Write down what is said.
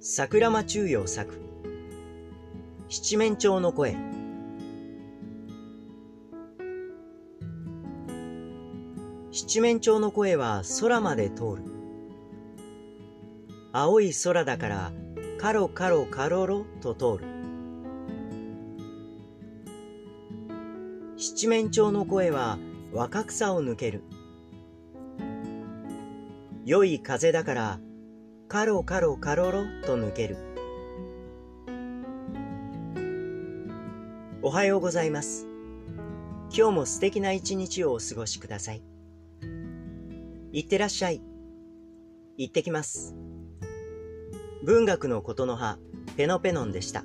桜間中陽作。七面鳥の声。七面鳥の声は空まで通る。青い空だからカロカロカロロと通る。七面鳥の声は若草を抜ける。良い風だからカロカロカロロと抜ける。おはようございます。今日も素敵な一日をお過ごしください。いってらっしゃい。行ってきます。文学のことの葉、ペノペノンでした。